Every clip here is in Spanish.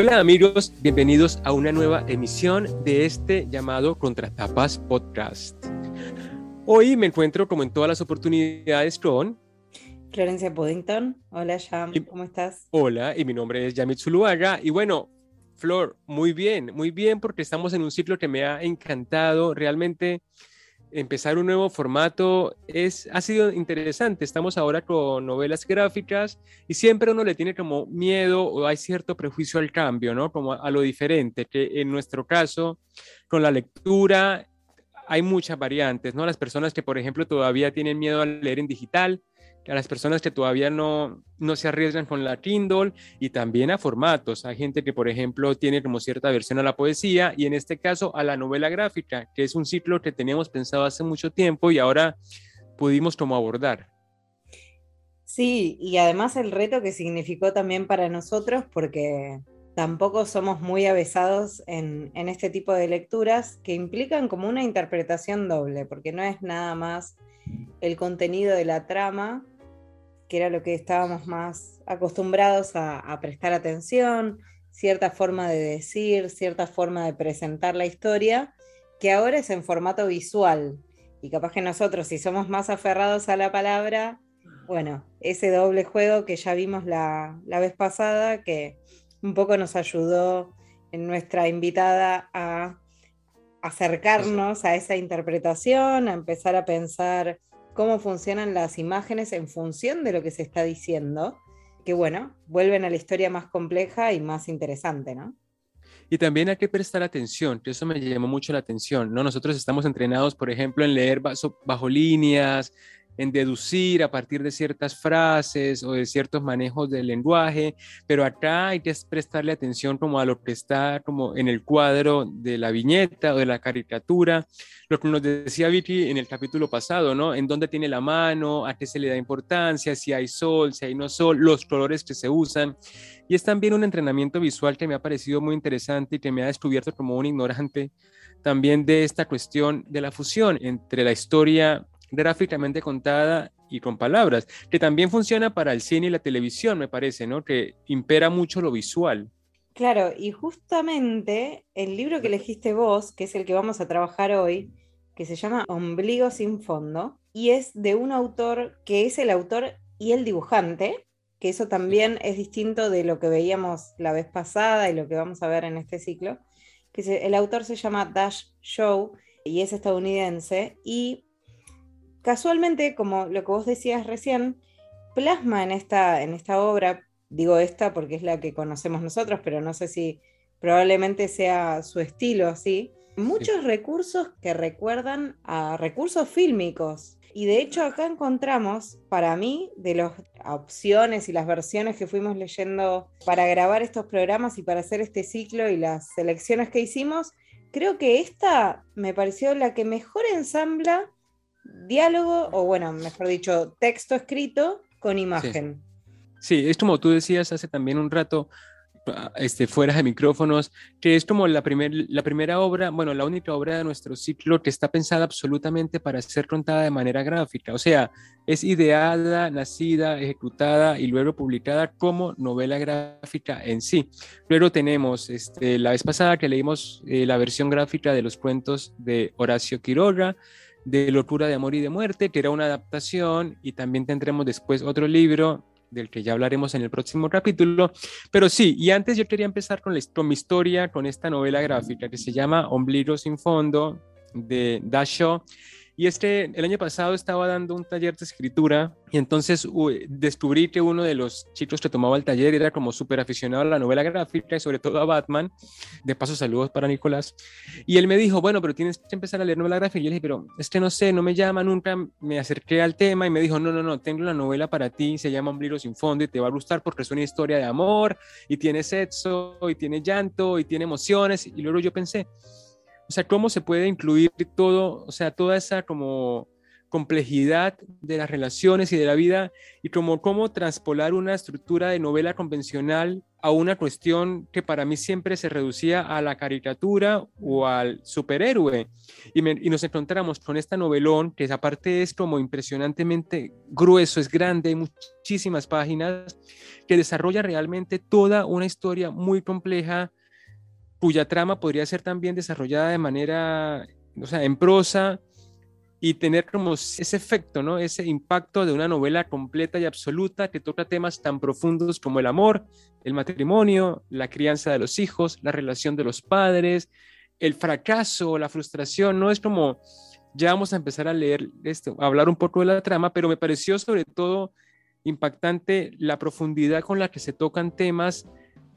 Hola amigos, bienvenidos a una nueva emisión de este llamado Contratapas Podcast. Hoy me encuentro como en todas las oportunidades con Florencia Puddington. Hola Jam, ¿cómo estás? Hola, y mi nombre es Yamit Zuluaga. Y bueno, Flor, muy bien, muy bien porque estamos en un ciclo que me ha encantado. Realmente empezar un nuevo formato es, ha sido interesante. Estamos ahora con novelas gráficas y siempre uno le tiene como miedo o hay cierto prejuicio al cambio, ¿no? Como a, lo diferente, que en nuestro caso, con la lectura hay muchas variantes, ¿no? Las personas que, por ejemplo, todavía tienen miedo a leer en digital, a las personas que todavía no, no se arriesgan con la Kindle y también a formatos. Hay gente que, por ejemplo, tiene como cierta versión a la poesía y en este caso a la novela gráfica, que es un ciclo que teníamos pensado hace mucho tiempo y ahora pudimos como abordar. Sí, y además el reto que significó también para nosotros, porque tampoco somos muy avesados en, en, este tipo de lecturas que implican como una interpretación doble, porque no es nada más el contenido de la trama, que era lo que estábamos más acostumbrados a, prestar atención, cierta forma de decir, cierta forma de presentar la historia, que ahora es en formato visual. Y capaz que nosotros, si somos más aferrados a la palabra, bueno, ese doble juego que ya vimos la, la vez pasada, que un poco nos ayudó en nuestra invitada a acercarnos a esa interpretación, a empezar a pensar cómo funcionan las imágenes en función de lo que se está diciendo, que bueno, vuelven a la historia más compleja y más interesante, ¿no? Y también hay que prestar atención, que eso me llamó mucho la atención, ¿no? Nosotros estamos entrenados, por ejemplo, en leer bajo líneas, en deducir a partir de ciertas frases o de ciertos manejos del lenguaje, pero acá hay que prestarle atención como a lo que está como en el cuadro de la viñeta o de la caricatura, lo que nos decía Vicky en el capítulo pasado, ¿no? En dónde tiene la mano, a qué se le da importancia, si hay sol, si hay no sol, los colores que se usan. Y es también un entrenamiento visual que me ha parecido muy interesante y que me ha descubierto como un ignorante también de esta cuestión de la fusión entre la historia gráficamente contada y con palabras, que también funciona para el cine y la televisión, me parece, ¿no? Que impera mucho lo visual. Claro, y justamente el libro que elegiste vos, que es el que vamos a trabajar hoy, que se llama Ombligo sin fondo, y es de un autor que es el autor y el dibujante, que eso también es distinto de lo que veíamos la vez pasada y lo que vamos a ver en este ciclo, que el autor se llama Dash Show y es estadounidense, y casualmente, como lo que vos decías recién, plasma en esta, en esta obra, digo esta porque es la que conocemos nosotros, pero no sé si probablemente sea su estilo así, muchos recursos que recuerdan a recursos fílmicos. Y de hecho acá encontramos, para mí, de las opciones y las versiones que fuimos leyendo para grabar estos programas y para hacer este ciclo y las selecciones que hicimos, creo que esta me pareció la que mejor ensambla diálogo, o bueno, mejor dicho, texto escrito con imagen. Sí, es como tú decías hace también un rato, ah, este, fuera de micrófonos, que es como la, primer, la primera obra, bueno, la única obra de nuestro ciclo que está pensada absolutamente para ser contada de manera gráfica. O sea, es ideada, nacida, ejecutada y luego publicada como novela gráfica en sí. Luego tenemos este, la vez pasada que leímos eh, la versión gráfica de los cuentos de Horacio Quiroga de Locura de Amor y de Muerte, que era una adaptación, y también tendremos después otro libro del que ya hablaremos en el próximo capítulo. Pero sí, y antes yo quería empezar con, la, mi historia, con esta novela gráfica que se llama Ombligo sin fondo de Dashaw y es que el año pasado estaba dando un taller de escritura y entonces descubrí que uno de los chicos que tomaba el taller era como súper aficionado a la novela gráfica y sobre todo a Batman. De paso, saludos para Nicolás. Y él me dijo, bueno, pero tienes que empezar a leer novela gráfica. Y yo dije, pero es que no sé, no me llama nunca. Me acerqué al tema y me dijo, no, no, no, tengo una novela para ti, se llama Un sin fondo y te va a gustar porque es una historia de amor y tiene sexo y tiene llanto y tiene emociones. Y luego yo pensé, o sea, cómo se puede incluir todo, o sea, toda esa como complejidad de las relaciones y de la vida y como cómo transpolar una estructura de novela convencional a una cuestión que para mí siempre se reducía a la caricatura o al superhéroe. Y, nos encontramos con esta novelón, que aparte es como impresionantemente grueso, es grande, hay muchísimas páginas, que desarrolla realmente toda una historia muy compleja, cuya trama podría ser también desarrollada de manera, o sea, en prosa, y tener como ese efecto, ¿no? Ese impacto de una novela completa y absoluta que toca temas tan profundos como el amor, el matrimonio, la crianza de los hijos, la relación de los padres, el fracaso, la frustración, ¿no? Es como, ya vamos a empezar a leer esto, a hablar un poco de la trama, pero me pareció sobre todo impactante la profundidad con la que se tocan temas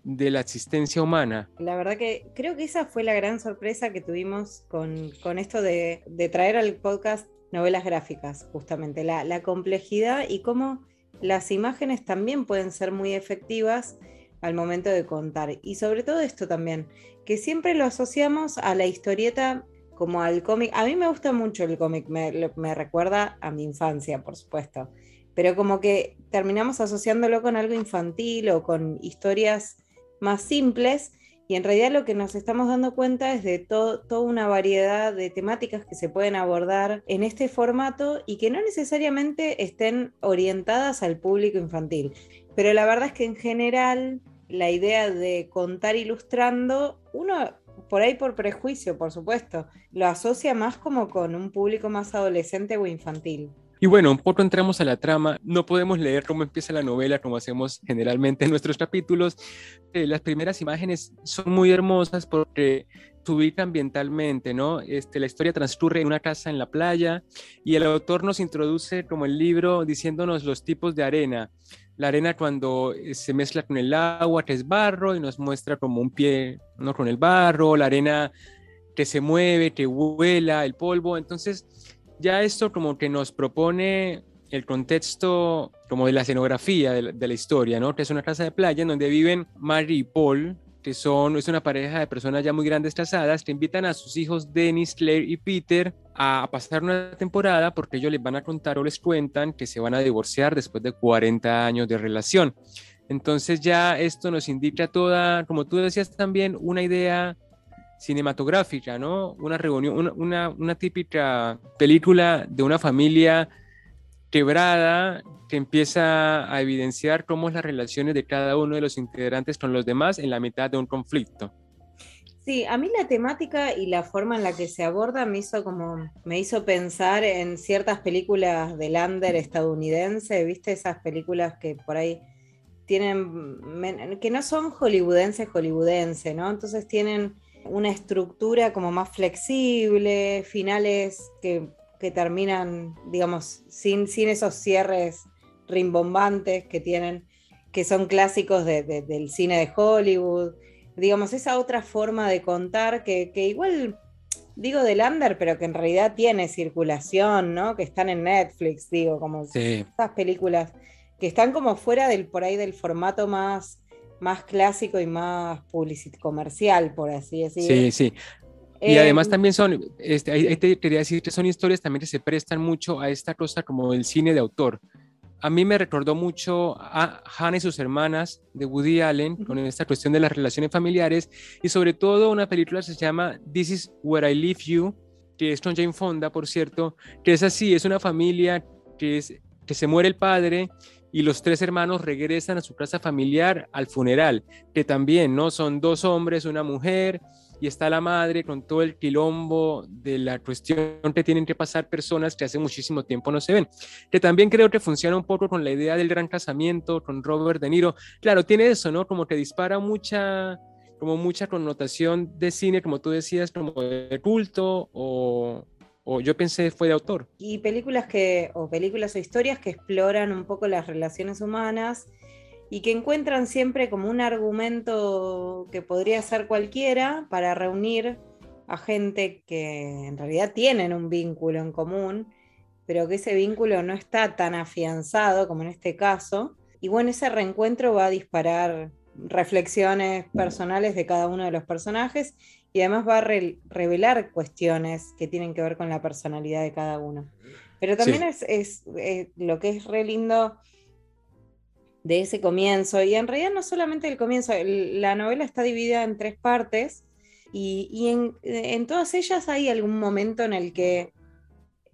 de la existencia humana. La verdad que creo que esa fue la gran sorpresa que tuvimos con, esto de, traer al podcast novelas gráficas, justamente, la, la, complejidad y cómo las imágenes también pueden ser muy efectivas al momento de contar. Y sobre todo esto también, que siempre lo asociamos a la historieta como al cómic. A mí me gusta mucho el cómic, me, me recuerda a mi infancia, por supuesto, pero como que terminamos asociándolo con algo infantil o con historias más simples y en realidad lo que nos estamos dando cuenta es de toda una variedad de temáticas que se pueden abordar en este formato y que no necesariamente estén orientadas al público infantil. Pero la verdad es que en general la idea de contar ilustrando, uno por ahí por prejuicio, por supuesto, lo asocia más como con un público más adolescente o infantil. Y bueno, un poco entramos a la trama. No podemos leer cómo empieza la novela como hacemos generalmente en nuestros capítulos. Eh, las primeras imágenes son muy hermosas porque se ubica ambientalmente, ¿no? Este, la historia transcurre en una casa en la playa y el autor nos introduce como el libro diciéndonos los tipos de arena. La arena cuando eh, se mezcla con el agua, que es barro, y nos muestra como un pie, ¿no? Con el barro, la arena que se mueve, que vuela, el polvo. Entonces, ya esto como que nos propone el contexto como de la escenografía de la, historia, ¿no? Que es una casa de playa en donde viven Mary y Paul, que son, es una pareja de personas ya muy grandes casadas, que invitan a sus hijos Dennis, Claire y Peter a pasar una temporada porque ellos les van a contar o les cuentan que se van a divorciar después de 40 años de relación. Entonces ya esto nos indica toda, como tú decías también, una idea cinematográfica, ¿no? Una reunión, una, una, típica película de una familia quebrada que empieza a evidenciar cómo es las relaciones de cada uno de los integrantes con los demás en la mitad de un conflicto. Sí, a mí la temática y la forma en la que se aborda me hizo como me hizo pensar en ciertas películas de Lander estadounidense, ¿viste? Esas películas que por ahí tienen que no son hollywoodenses hollywoodense, ¿no? Entonces tienen una estructura como más flexible, finales que, terminan, digamos, sin, sin esos cierres rimbombantes que tienen, que son clásicos del cine de Hollywood. Digamos, esa otra forma de contar que, igual digo de Lander, pero que en realidad tiene circulación, ¿no? Que están en Netflix, digo, como esas películas que están como fuera del por ahí del formato más más clásico y más publicitario comercial, por así decirlo. Sí, sí. Y además em, también son, este, te quería decir que son historias también que se prestan mucho a esta cosa como el cine de autor. A mí me recordó mucho a Hannah y sus hermanas de Woody Allen con esta cuestión de las relaciones familiares y sobre todo una película que se llama This is Where I Leave You, que es con Jane Fonda, por cierto, que es así, es una familia que, es, que se muere el padre y los tres hermanos regresan a su casa familiar al funeral, que también, ¿no? Son dos hombres, una mujer, y está la madre con todo el quilombo de la cuestión que tienen que pasar personas que hace muchísimo tiempo no se ven, que también creo que funciona un poco con la idea del gran casamiento, con Robert De Niro. Claro, tiene eso, ¿no? Como que dispara mucha como mucha connotación de cine, como tú decías, como de culto o, o yo pensé fue de autor. Y películas que, o películas o historias que exploran un poco las relaciones humanas y que encuentran siempre como un argumento que podría ser cualquiera para reunir a gente que en realidad tienen un vínculo en común, pero que ese vínculo no está tan afianzado como en este caso. Y bueno, ese reencuentro va a disparar reflexiones personales de cada uno de los personajes y además va a revelar cuestiones que tienen que ver con la personalidad de cada uno. Pero también es, eh, lo que es re lindo de ese comienzo, y en realidad no solamente el comienzo, la novela está dividida en tres partes, y, en, todas ellas hay algún momento en el que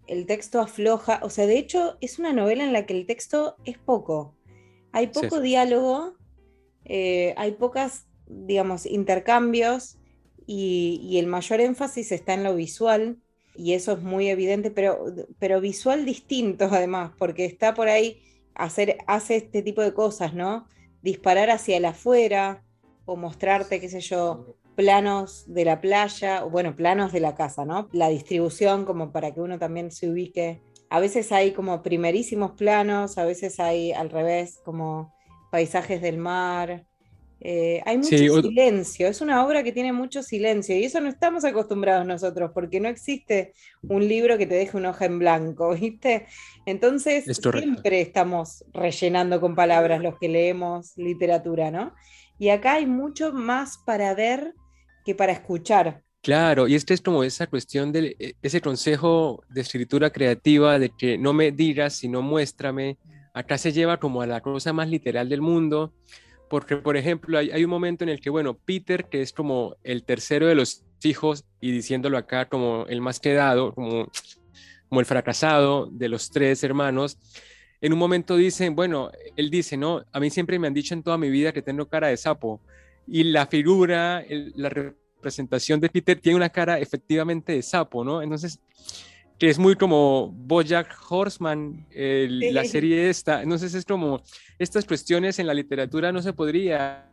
el texto afloja, o sea, de hecho es una novela en la que el texto es poco, hay poco diálogo, eh, hay pocas, digamos, intercambios, y, el mayor énfasis está en lo visual, y eso es muy evidente, pero, pero visual distinto además, porque está por ahí hacer, hace este tipo de cosas, ¿no? Disparar hacia el afuera o mostrarte, qué sé yo, planos de la playa, o bueno, planos de la casa, ¿no? La distribución como para que uno también se ubique. A veces hay como primerísimos planos, a veces hay al revés, como paisajes del mar, eh, hay mucho silencio, es una obra que tiene mucho silencio y eso no estamos acostumbrados nosotros porque no existe un libro que te deje una hoja en blanco, ¿viste? Entonces siempre estamos rellenando con palabras los que leemos literatura, ¿no? Y acá hay mucho más para ver que para escuchar. Claro, y este es como esa cuestión de e, ese consejo de escritura creativa de que no me digas, sino muéstrame. Acá se lleva como a la cosa más literal del mundo porque, por ejemplo, hay, un momento en el que, bueno, Peter, que es como el tercero de los hijos, y diciéndolo acá como el más quedado, como, como el fracasado de los tres hermanos, en un momento dicen, bueno, él dice, no, a mí siempre me han dicho en toda mi vida que tengo cara de sapo, y la figura, la representación de Peter tiene una cara efectivamente de sapo, ¿no? Entonces, que es muy como Bojack Horseman, la serie esta. Entonces es como, estas cuestiones en la literatura no se podría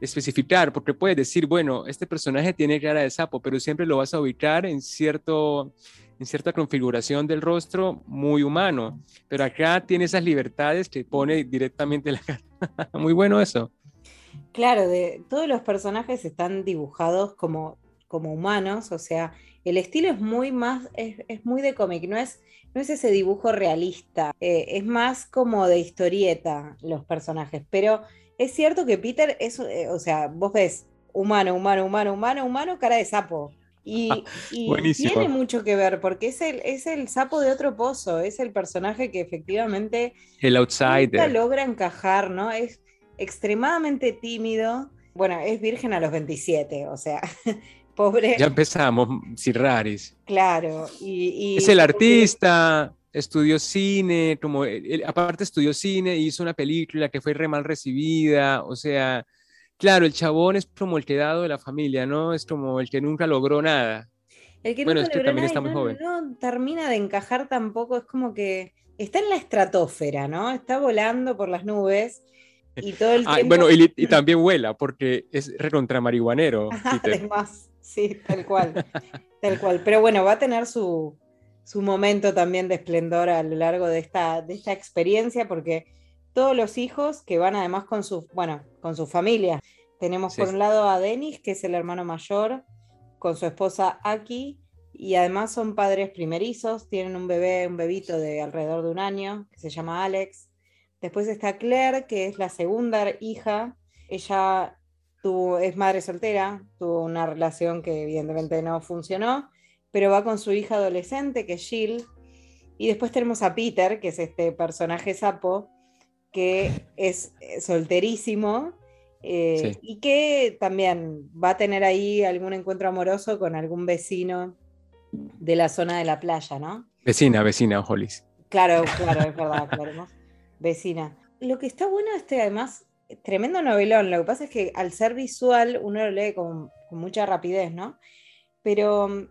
especificar, porque puedes decir, bueno, este personaje tiene cara de sapo, pero siempre lo vas a ubicar en, cierto, en cierta configuración del rostro muy humano. Pero acá tiene esas libertades que pone directamente la cara. muy bueno eso. Claro, de, todos los personajes están dibujados como, como humanos, o sea, el estilo es muy más, es, muy de cómic, no es, no es ese dibujo realista, eh, es más como de historieta los personajes, pero es cierto que Peter es, eh, o sea, vos ves humano, humano, humano, humano, humano, cara de sapo. Y, tiene mucho que ver, porque es el, es el sapo de otro pozo, es el personaje que efectivamente el outsider. logra encajar, ¿no? Es extremadamente tímido. Bueno, es virgen a los 27, o sea, Pobre. Ya empezamos, Cirraris. Claro. Y, es el artista, estudió cine, como aparte estudió cine, hizo una película que fue re mal recibida, o sea, claro, el chabón es como el quedado de la familia, ¿no? Es como el que nunca logró nada. El que bueno, nunca también está muy no, joven. No termina de encajar tampoco, es como que está en la estratosfera, ¿no? Está volando por las nubes. Y todo el ah, Bueno, y, también vuela, porque es recontra marihuanero. Además. Sí, tal cual, tal cual. Pero bueno, va a tener su, momento también de esplendor a lo largo de esta, de esta experiencia, porque todos los hijos que van además con su, bueno, con su familia. Tenemos por un lado a Denis, que es el hermano mayor, con su esposa Aki, y además son padres primerizos, tienen un bebé, un bebito de alrededor de un año, que se llama Alex. Después está Claire, que es la segunda hija. Ella es madre soltera, tuvo una relación que evidentemente no funcionó, pero va con su hija adolescente, que es Jill. Y después tenemos a Peter, que es este personaje sapo, que es eh, solterísimo eh, y que también va a tener ahí algún encuentro amoroso con algún vecino de la zona de la playa, ¿no? Vecina, vecina, Hollis. Claro, claro, es verdad, claro. Vecina. Lo que está bueno este, además, tremendo novelón. Lo que pasa es que al ser visual uno lo lee con, mucha rapidez, ¿no? Pero mm,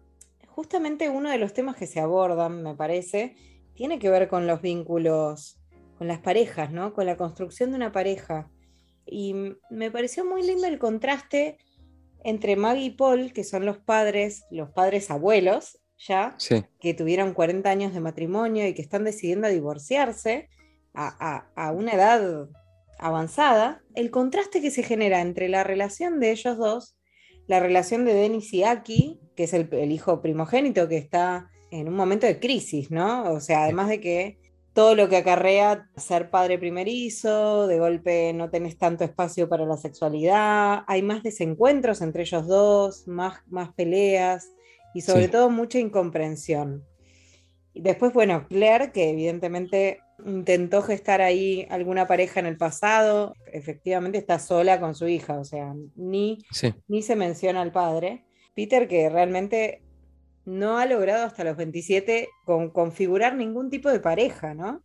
justamente uno de los temas que se abordan, me parece, tiene que ver con los vínculos, con las parejas, ¿no? Con la construcción de una pareja. Y mm, me pareció muy lindo el contraste entre Maggie y Paul, que son los padres, los padres abuelos, ya, que tuvieron 40 años de matrimonio y que están decidiendo divorciarse a, a una edad avanzada, el contraste que se genera entre la relación de ellos dos, la relación de Denis y Aki, que es el, hijo primogénito que está en un momento de crisis, ¿no? O sea, además de que todo lo que acarrea ser padre primerizo, de golpe no tenés tanto espacio para la sexualidad, hay más desencuentros entre ellos dos, más, más peleas y sobre todo mucha incomprensión. después, bueno, Claire, que evidentemente intentó gestar ahí alguna pareja en el pasado, efectivamente está sola con su hija, o sea, ni, ni se menciona al padre. Peter, que realmente no ha logrado hasta los 27 con, configurar ningún tipo de pareja, ¿no?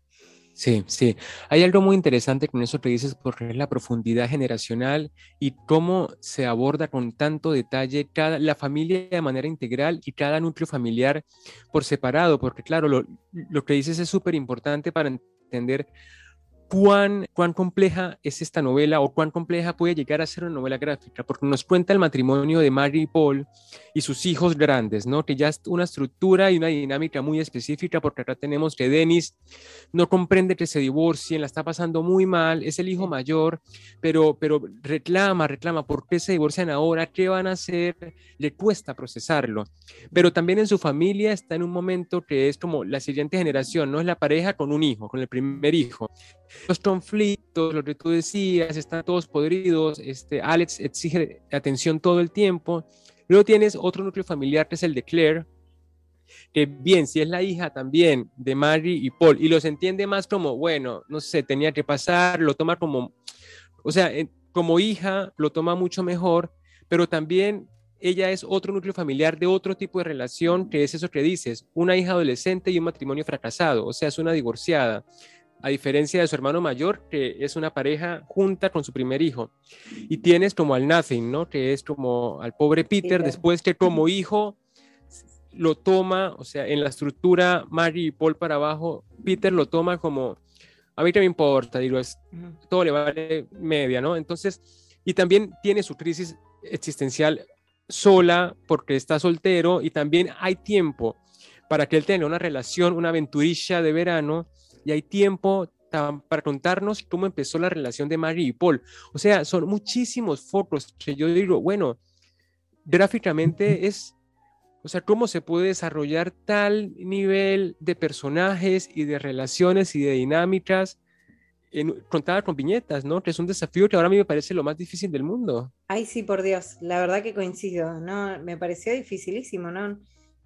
Sí, sí. Hay algo muy interesante con eso que dices, porque es la profundidad generacional y cómo se aborda con tanto detalle cada, la familia de manera integral y cada núcleo familiar por separado, porque claro, lo, lo que dices es súper importante para entender cuán, cuán compleja es esta novela o cuán compleja puede llegar a ser una novela gráfica, porque nos cuenta el matrimonio de Mary y Paul y sus hijos grandes, ¿no? Que ya es una estructura y una dinámica muy específica, porque acá tenemos que Dennis no comprende que se divorcien, la está pasando muy mal, es el hijo mayor, pero, pero reclama, reclama, ¿por qué se divorcian ahora? ¿Qué van a hacer? Le cuesta procesarlo. Pero también en su familia está en un momento que es como la siguiente generación, ¿no? Es la pareja con un hijo, con el primer hijo los conflictos, lo que tú decías, están todos podridos, este, Alex exige atención todo el tiempo. Luego tienes otro núcleo familiar que es el de Claire, que bien, si es la hija también de Mary y Paul, y los entiende más como, bueno, no sé, tenía que pasar, lo toma como, o sea, como hija lo toma mucho mejor, pero también ella es otro núcleo familiar de otro tipo de relación, que es eso que dices, una hija adolescente y un matrimonio fracasado, o sea, es una divorciada a diferencia de su hermano mayor, que es una pareja junta con su primer hijo. Y tienes como al Nothing, ¿no? Que es como al pobre Peter, después que como hijo lo toma, o sea, en la estructura Mary y Paul para abajo, Peter lo toma como, a mí que me importa, digo, es, todo le vale media, ¿no? Entonces, y también tiene su crisis existencial sola porque está soltero y también hay tiempo para que él tenga una relación, una aventurilla de verano y hay tiempo para contarnos cómo empezó la relación de Mary y Paul. O sea, son muchísimos focos que yo digo, bueno, gráficamente es, o sea, cómo se puede desarrollar tal nivel de personajes y de relaciones y de dinámicas en, contada con viñetas, ¿no? Que es un desafío que ahora a mí me parece lo más difícil del mundo. Ay, sí, por Dios, la verdad que coincido, ¿no? Me pareció dificilísimo, ¿no?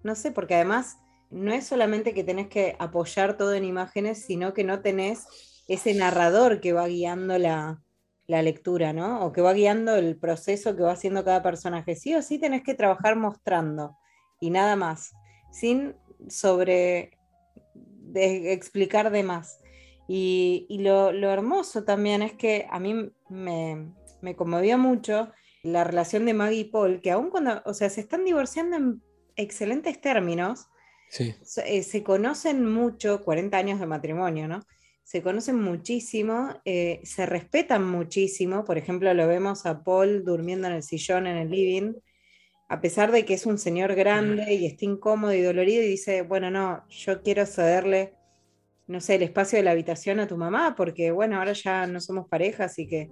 No sé, porque además no es solamente que tenés que apoyar todo en imágenes, sino que no tenés ese narrador que va guiando la, lectura, ¿no? O que va guiando el proceso que va haciendo cada personaje. Sí o sí tenés que trabajar mostrando y nada más, sin sobre explicar de más. Y, lo, hermoso también es que a mí me, me, conmovió mucho la relación de Maggie y Paul, que aún cuando, o sea, se están divorciando en excelentes términos, eh, se, conocen mucho, 40 años de matrimonio, ¿no? Se conocen muchísimo, eh, se respetan muchísimo. Por ejemplo, lo vemos a Paul durmiendo en el sillón en el living, a pesar de que es un señor grande y está incómodo y dolorido, y dice, bueno, no, yo quiero cederle, no sé, el espacio de la habitación a tu mamá, porque bueno, ahora ya no somos pareja, así que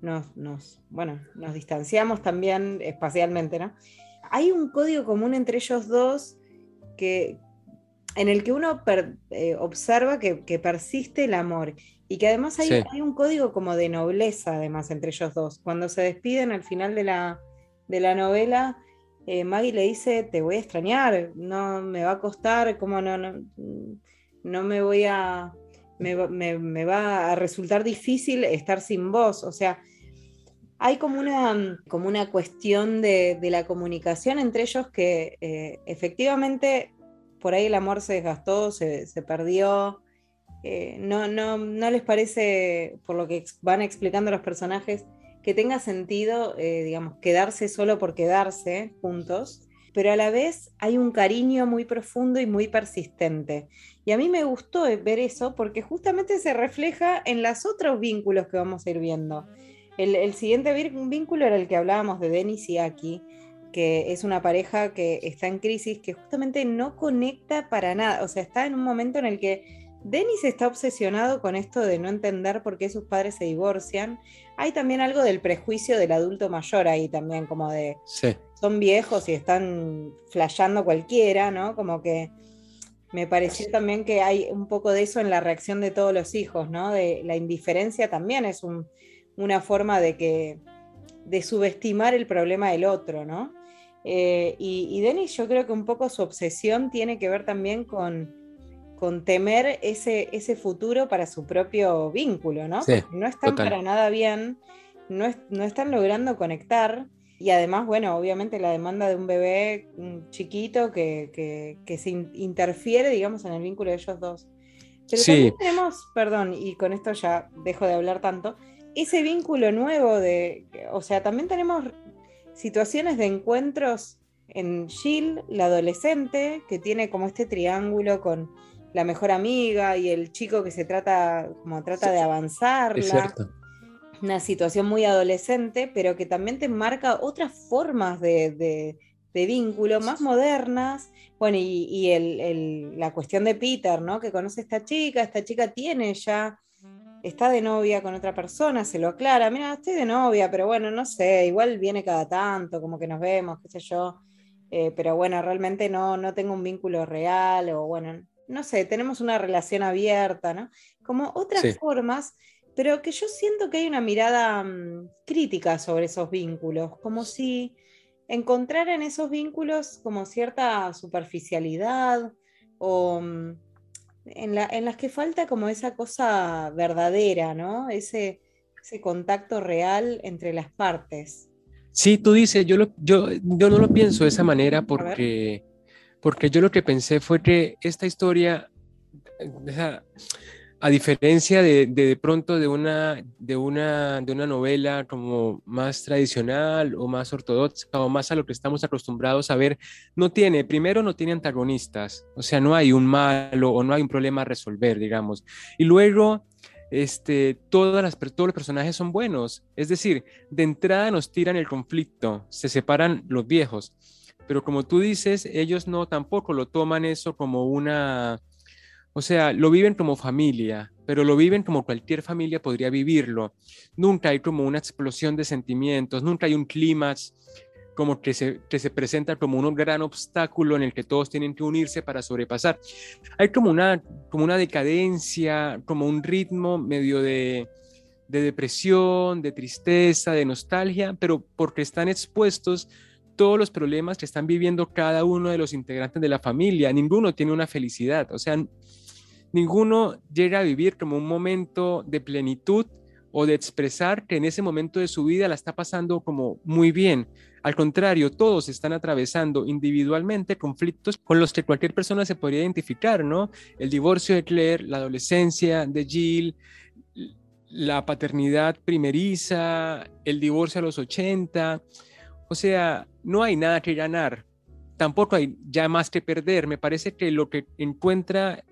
nos, nos, bueno, nos distanciamos también espacialmente, ¿no? Hay un código común entre ellos dos que, en el que uno eh, observa que, persiste el amor y que además hay, un código como de nobleza además entre ellos dos. Cuando se despiden al final de la, de la novela, eh, Maggie le dice, te voy a extrañar, no me va a costar, como no, no, no me voy a, me, me, va a resultar difícil estar sin vos. O sea, hay como una, como una cuestión de, la comunicación entre ellos que eh, efectivamente por ahí el amor se desgastó, se, perdió. Eh, no, no, no, les parece, por lo que van explicando los personajes, que tenga sentido, eh, digamos, quedarse solo por quedarse juntos, pero a la vez hay un cariño muy profundo y muy persistente. Y a mí me gustó ver eso porque justamente se refleja en los otros vínculos que vamos a ir viendo. El, siguiente vínculo era el que hablábamos de Denis y Aki, que es una pareja que está en crisis, que justamente no conecta para nada. O sea, está en un momento en el que Denis está obsesionado con esto de no entender por qué sus padres se divorcian. Hay también algo del prejuicio del adulto mayor ahí también, como de son viejos y están flasheando cualquiera, ¿no? Como que me pareció también que hay un poco de eso en la reacción de todos los hijos, ¿no? De la indiferencia también es un una forma de que de subestimar el problema del otro, ¿no? Eh, y, Denis yo creo que un poco su obsesión tiene que ver también con, con temer ese, ese futuro para su propio vínculo, ¿no? no están para nada bien, no, no están logrando conectar. Y además, bueno, obviamente la demanda de un bebé chiquito que, se interfiere, digamos, en el vínculo de ellos dos. Pero también tenemos, perdón, y con esto ya dejo de hablar tanto, ese vínculo nuevo de, o sea, también tenemos situaciones de encuentros en Jill, la adolescente, que tiene como este triángulo con la mejor amiga y el chico que se trata, como trata de avanzarla. Una situación muy adolescente, pero que también te marca otras formas de, vínculo más modernas. Bueno, y, la cuestión de Peter, ¿no? Que conoce a esta chica, esta chica tiene ya, está de novia con otra persona, se lo aclara, mira, estoy de novia, pero bueno, no sé, igual viene cada tanto, como que nos vemos, qué sé yo. Eh, pero bueno, realmente no, no tengo un vínculo real o bueno, no sé, tenemos una relación abierta, ¿no? Como otras formas, pero que yo siento que hay una mirada mm, crítica sobre esos vínculos, como si encontraran esos vínculos como cierta superficialidad o mm, en, en, las que falta como esa cosa verdadera, ¿no? Ese, ese contacto real entre las partes. Sí, tú dices, yo, yo, yo no lo pienso de esa manera porque, porque yo lo que pensé fue que esta historia, a diferencia de, de, pronto de una, de, una, de una novela como más tradicional o más ortodoxa o más a lo que estamos acostumbrados a ver, no tiene, primero no tiene antagonistas, o sea, no hay un malo o no hay un problema a resolver, digamos. Y luego este, todas las, todos los personajes son buenos. Es decir, de entrada nos tiran el conflicto, se separan los viejos. Pero como tú dices, ellos no tampoco lo toman eso como una, o sea, lo viven como familia, pero lo viven como cualquier familia podría vivirlo. Nunca hay como una explosión de sentimientos, nunca hay un clímax como que se, que se presenta como un gran obstáculo en el que todos tienen que unirse para sobrepasar. Hay como una, como una decadencia, como un ritmo medio de, de depresión, de tristeza, de nostalgia, pero porque están expuestos todos los problemas que están viviendo cada uno de los integrantes de la familia. Ninguno tiene una felicidad, o sea, ninguno llega a vivir como un momento de plenitud o de expresar que en ese momento de su vida la está pasando como muy bien. Al contrario, todos están atravesando individualmente conflictos con los que cualquier persona se podría identificar, ¿no? El divorcio de Claire, la adolescencia de Jill, la paternidad primeriza, el divorcio a los 80. O sea, no hay nada que ganar, tampoco hay ya más que perder. Me parece que lo que encuentra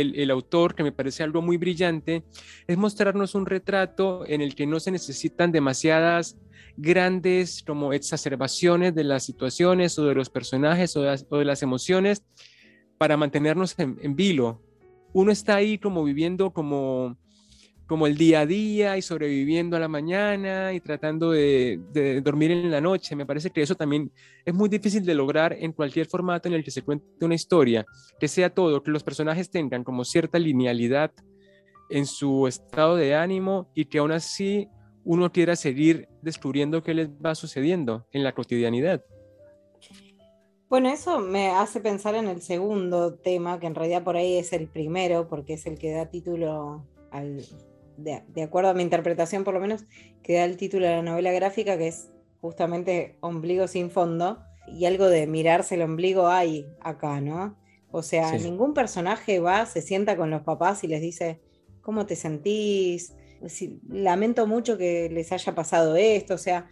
el, autor, que me parece algo muy brillante, es mostrarnos un retrato en el que no se necesitan demasiadas grandes como exacerbaciones de las situaciones o de los personajes o de las, emociones para mantenernos en, en, vilo. Uno está ahí como viviendo como como el día a día y sobreviviendo a la mañana y tratando de, dormir en la noche. Me parece que eso también es muy difícil de lograr en cualquier formato en el que se cuente una historia, que sea todo, que los personajes tengan como cierta linealidad en su estado de ánimo y que aún así uno quiera seguir descubriendo qué les va sucediendo en la cotidianidad. Bueno, eso me hace pensar en el segundo tema, que en realidad por ahí es el primero, porque es el que da título al, de, acuerdo a mi interpretación por lo menos, que da el título de la novela gráfica, que es justamente Ombligo sin fondo, y algo de mirarse el ombligo hay acá, ¿no? O sea, ningún personaje va, se sienta con los papás y les dice, ¿cómo te sentís? lamento mucho que les haya pasado esto, o sea,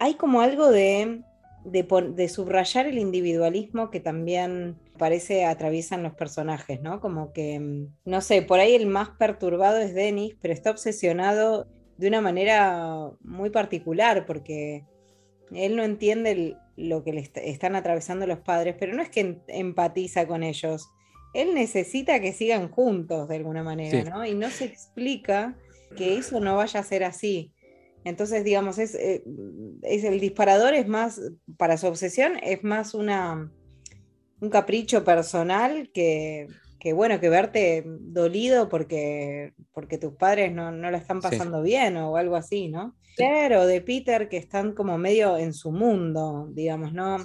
hay como algo de, de subrayar el individualismo que también parece atraviesan los personajes, ¿no? Como que, mm, no sé, por ahí el más perturbado es Dennis, pero está obsesionado de una manera muy particular porque él no entiende lo que le están atravesando los padres, pero no es que empatiza con ellos. Él necesita que sigan juntos de alguna manera, ¿no? Y no se explica que eso no vaya a ser así. Entonces, digamos, es, eh, es el disparador es más, para su obsesión, es más una, un capricho personal que, bueno, que verte dolido porque, porque tus padres no, no la están pasando bien o algo así, ¿no? Claro, de Peter que están como medio en su mundo, digamos, ¿no?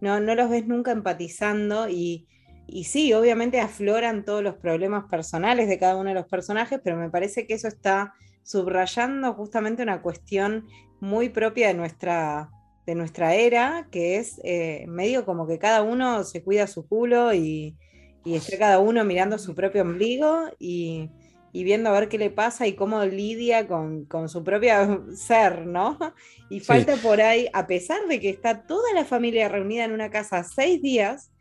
No, no los ves nunca empatizando y Y sí, obviamente afloran todos los problemas personales de cada uno de los personajes, pero me parece que eso está subrayando justamente una cuestión muy propia de nuestra, de nuestra era, que es eh, medio como que cada uno se cuida su culo y, y está cada uno mirando su propio ombligo y, viendo a ver qué le pasa y cómo lidia con, su propio ser, ¿no? Y falta por ahí, a pesar de que está toda la familia reunida en una casa seis días,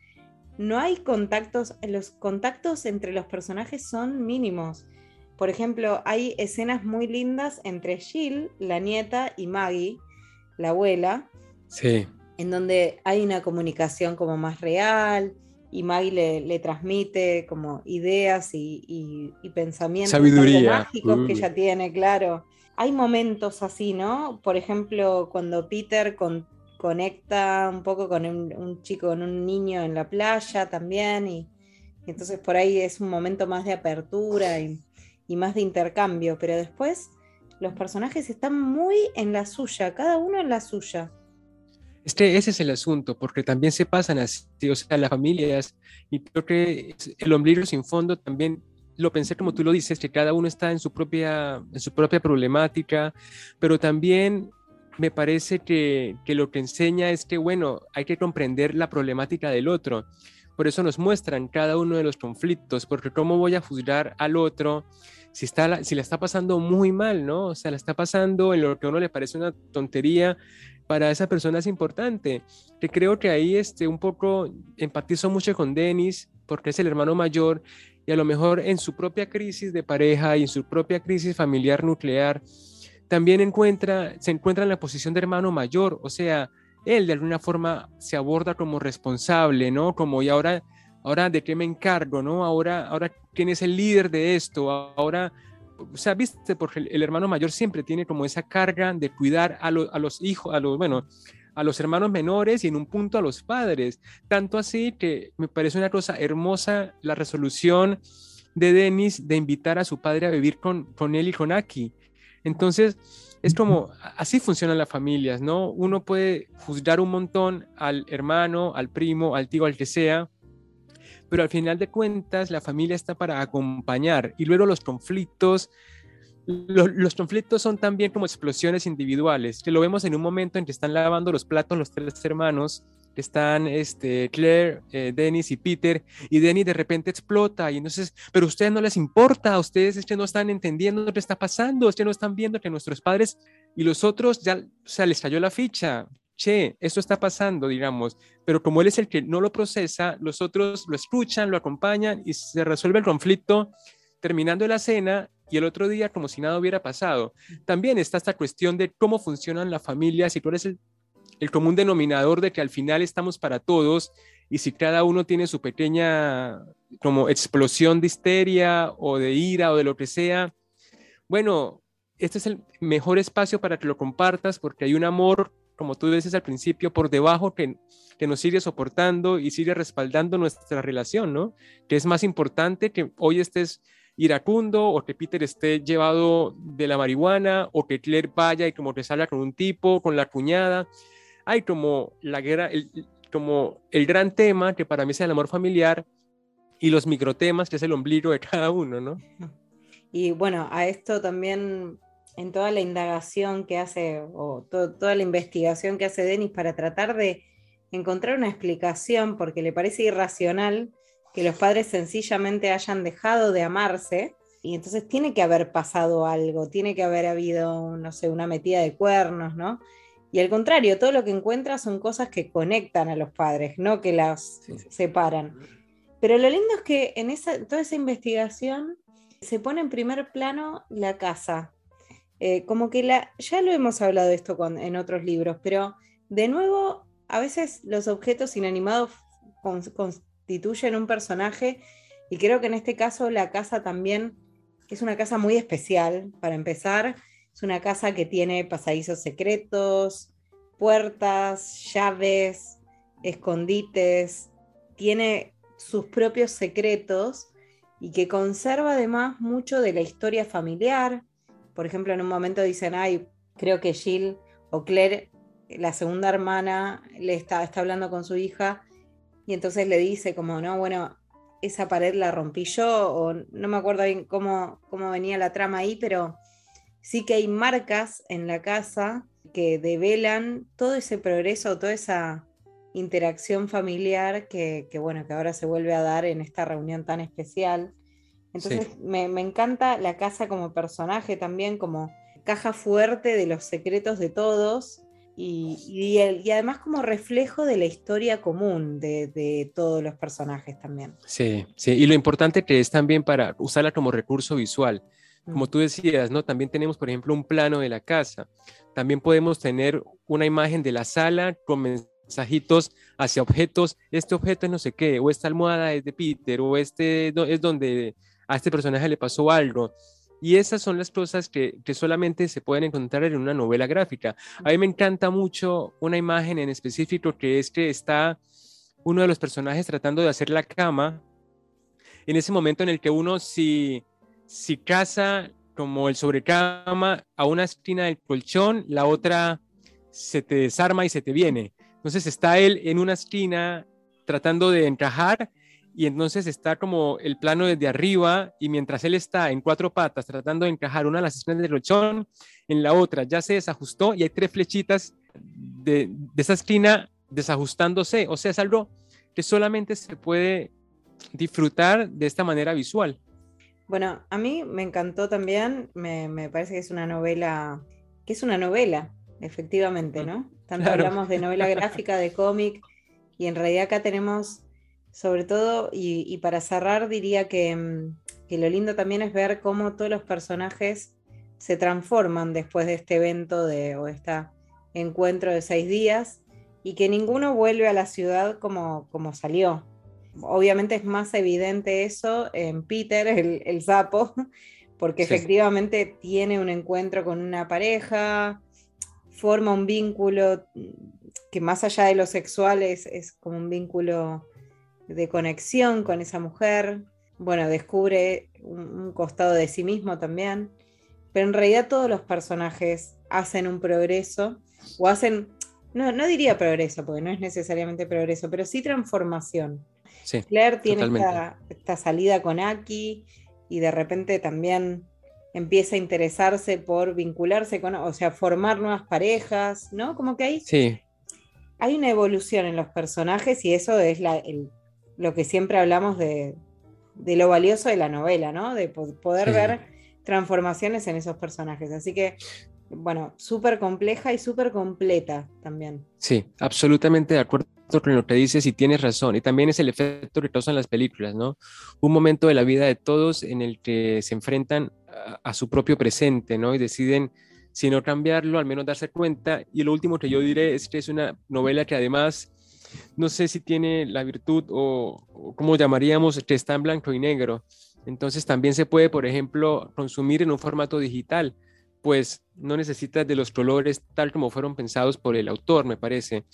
no hay contactos, los contactos entre los personajes son mínimos. Por ejemplo, hay escenas muy lindas entre Jill, la nieta, y Maggie, la abuela. Sí. En donde hay una comunicación como más real y Maggie le, transmite como ideas y, pensamientos mágicos que ella tiene, claro. Hay momentos así, ¿no? Por ejemplo, cuando Peter conecta un poco con un, chico, con un niño en la playa también, y, entonces por ahí es un momento más de apertura y, y más de intercambio, pero después los personajes están muy en la suya, cada uno en la suya. Este, ese es el asunto, porque también se pasan así, o sea, las familias, y creo que el ombligo sin fondo también lo pensé como tú lo dices, que cada uno está en su propia, en su propia problemática, pero también me parece que, que lo que enseña es que, bueno, hay que comprender la problemática del otro. Por eso nos muestran cada uno de los conflictos, porque cómo voy a juzgar al otro si, está, si la está pasando muy mal, ¿no? O sea, la está pasando en lo que a uno le parece una tontería, para esa persona es importante. Que creo que ahí este, un poco empatizo mucho con Denis, porque es el hermano mayor, y a lo mejor en su propia crisis de pareja y en su propia crisis familiar nuclear, también encuentra, se encuentra en la posición de hermano mayor, o sea, él de alguna forma se aborda como responsable, ¿no? Como y ahora, ahora de qué me encargo, ¿no? Ahora, ahora quién es el líder de esto, ahora o sea, viste, porque el, hermano mayor siempre tiene como esa carga de cuidar a, los hijos, a los, bueno, a los hermanos menores y en un punto a los padres. Tanto así que me parece una cosa hermosa la resolución de Denis de invitar a su padre a vivir con, con él y con Aki. Entonces, es como, así funcionan las familias, ¿no? Uno puede juzgar un montón al hermano, al primo, al tío, al que sea, pero al final de cuentas la familia está para acompañar y luego los conflictos, los, conflictos son también como explosiones individuales, que lo vemos en un momento en que están lavando los platos los tres hermanos, que están este, Claire, eh, Dennis y Peter, y Dennis de repente explota, y entonces, pero a ustedes no les importa, a ustedes es que no están entendiendo lo que está pasando, es que no están viendo que nuestros padres y los otros ya, o sea, les cayó la ficha, che, esto está pasando, digamos, pero como él es el que no lo procesa, los otros lo escuchan, lo acompañan y se resuelve el conflicto terminando la cena y el otro día como si nada hubiera pasado. También está esta cuestión de cómo funcionan las familias y cuál es el, el común denominador de que al final estamos para todos y si cada uno tiene su pequeña como explosión de histeria o de ira o de lo que sea, bueno, este es el mejor espacio para que lo compartas porque hay un amor como tú dices al principio, por debajo que, que nos sigue soportando y sigue respaldando nuestra relación, ¿no? Que es más importante que hoy estés iracundo o que Peter esté llevado de la marihuana o que Claire vaya y como que salga con un tipo, con la cuñada. Hay como la guerra, el, como el gran tema que para mí es el amor familiar y los microtemas que es el ombligo de cada uno, ¿no? Y bueno, a esto también en toda la indagación que hace, o toda la investigación que hace Denis para tratar de encontrar una explicación, porque le parece irracional que los padres sencillamente hayan dejado de amarse, y entonces tiene que haber pasado algo, tiene que haber habido, no sé, una metida de cuernos, ¿no? Y al contrario, todo lo que encuentra son cosas que conectan a los padres, no que las separan. Pero lo lindo es que en esa, toda esa investigación se pone en primer plano la casa, eh, como que la, ya lo hemos hablado esto en otros libros, pero de nuevo, a veces los objetos inanimados constituyen un personaje y creo que en este caso la casa también es una casa muy especial, para empezar. Es una casa que tiene pasadizos secretos, puertas, llaves, escondites, tiene sus propios secretos y que conserva además mucho de la historia familiar, por ejemplo, en un momento dicen, ay, creo que Jill o Claire, la segunda hermana, le está, hablando con su hija y entonces le dice como, no, bueno, esa pared la rompí yo, o no me acuerdo bien cómo, cómo venía la trama ahí, pero sí que hay marcas en la casa que develan todo ese progreso, toda esa interacción familiar que, bueno, que ahora se vuelve a dar en esta reunión tan especial. Entonces me, encanta la casa como personaje también, como caja fuerte de los secretos de todos y, además como reflejo de la historia común de, todos los personajes también. Sí, sí, y lo importante que es también para usarla como recurso visual. Como mm. tú decías, ¿no? También tenemos, por ejemplo, un plano de la casa. También podemos tener una imagen de la sala con mensajitos hacia objetos, este objeto es no sé qué, o esta almohada es de Peter, o este es donde a este personaje le pasó algo. Y esas son las cosas que, que, solamente se pueden encontrar en una novela gráfica. A mí me encanta mucho una imagen en específico que es que está uno de los personajes tratando de hacer la cama. En ese momento en el que uno si, si caza como el sobrecama a una esquina del colchón, la otra se te desarma y se te viene. Entonces está él en una esquina tratando de encajar y entonces está como el plano desde arriba y mientras él está en cuatro patas tratando de encajar una de las esquinas del colchón, en la otra ya se desajustó y hay tres flechitas de, de esa esquina desajustándose. O sea, es algo que solamente se puede disfrutar de esta manera visual. Bueno, a mí me encantó también, me, me parece que es una novela, que es una novela, efectivamente, ¿no? Tanto hablamos de novela gráfica, de cómic, y en realidad acá tenemos, sobre todo, y, para cerrar, diría mm, que, lo lindo también es ver cómo todos los personajes se transforman después de este evento de, o este encuentro de seis días, y que ninguno vuelve a la ciudad como, como salió. Obviamente es más evidente eso en Peter, el, el sapo, porque efectivamente tiene un encuentro con una pareja, forma un vínculo que más allá de lo sexual es, como un vínculo de conexión con esa mujer. Bueno, descubre un, costado de sí mismo también. Pero en realidad todos los personajes hacen un progreso o hacen, no, no diría progreso, porque no es necesariamente progreso, pero sí transformación. Claire tiene esta, esta, salida con Aki y de repente también empieza a interesarse por vincularse con, o sea, formar nuevas parejas, ¿no? Como que hay, sí. hay una evolución en los personajes y eso es lo que siempre hablamos de, lo valioso de la novela, ¿no? De poder ver transformaciones en esos personajes. Así que, bueno, súper compleja y súper completa también. Sí, absolutamente de acuerdo con lo que dices y tienes razón. Y también es el efecto que causan las películas, ¿no? Un momento de la vida de todos en el que se enfrentan a, su propio presente, ¿no? Y deciden, si no cambiarlo, al menos darse cuenta. Y lo último que yo diré es que es una novela que además, no sé si tiene la virtud o, o como llamaríamos, que está en blanco y negro. Entonces también se puede, por ejemplo, consumir en un formato digital, pues no necesitas de los colores tal como fueron pensados por el autor, me parece.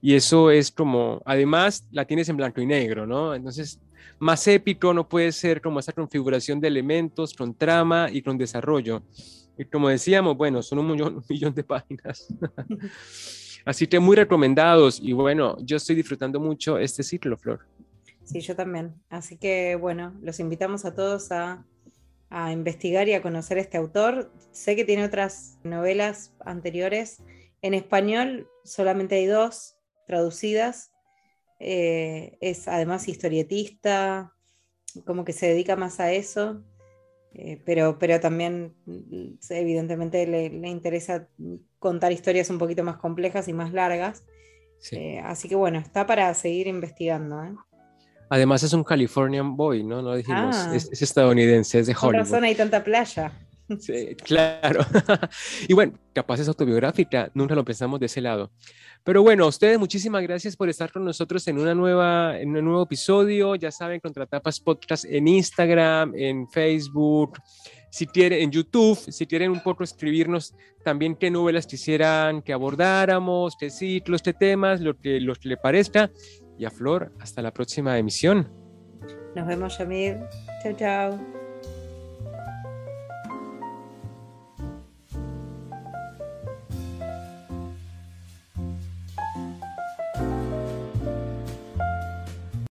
Y eso es como, además la tienes en blanco y negro, ¿no? Entonces más épico no puede ser como esa configuración de elementos con trama y con desarrollo. Y como decíamos, bueno, son un millón, millón de páginas. Así que muy recomendados y bueno, yo estoy disfrutando mucho este ciclo, Flor. Sí, yo también. Así que bueno, los invitamos a todos a, a investigar y a conocer este autor. Sé que tiene otras novelas anteriores. En español solamente hay dos traducidas, eh, es además historietista, como que se dedica más a eso, eh, pero, pero también mm, evidentemente le, interesa contar historias un poquito más complejas y más largas. Eh, así que bueno, está para seguir investigando. Además es un Californian boy, ¿no? No dijimos, ah. es, estadounidense, es de Hollywood. Por razón hay tanta playa. Claro. y bueno, capaz es autobiográfica, nunca lo pensamos de ese lado. Pero bueno, a ustedes muchísimas gracias por estar con nosotros en, una nueva, en un nuevo episodio. Ya saben, Contratapas Podcast en Instagram, en Facebook, si quieren, en YouTube, si quieren un poco escribirnos también qué novelas quisieran que abordáramos, qué ciclos, qué temas, lo que, lo que le parezca. Y a Flor, hasta la próxima emisión. Nos vemos, Yamir. Chao, chao.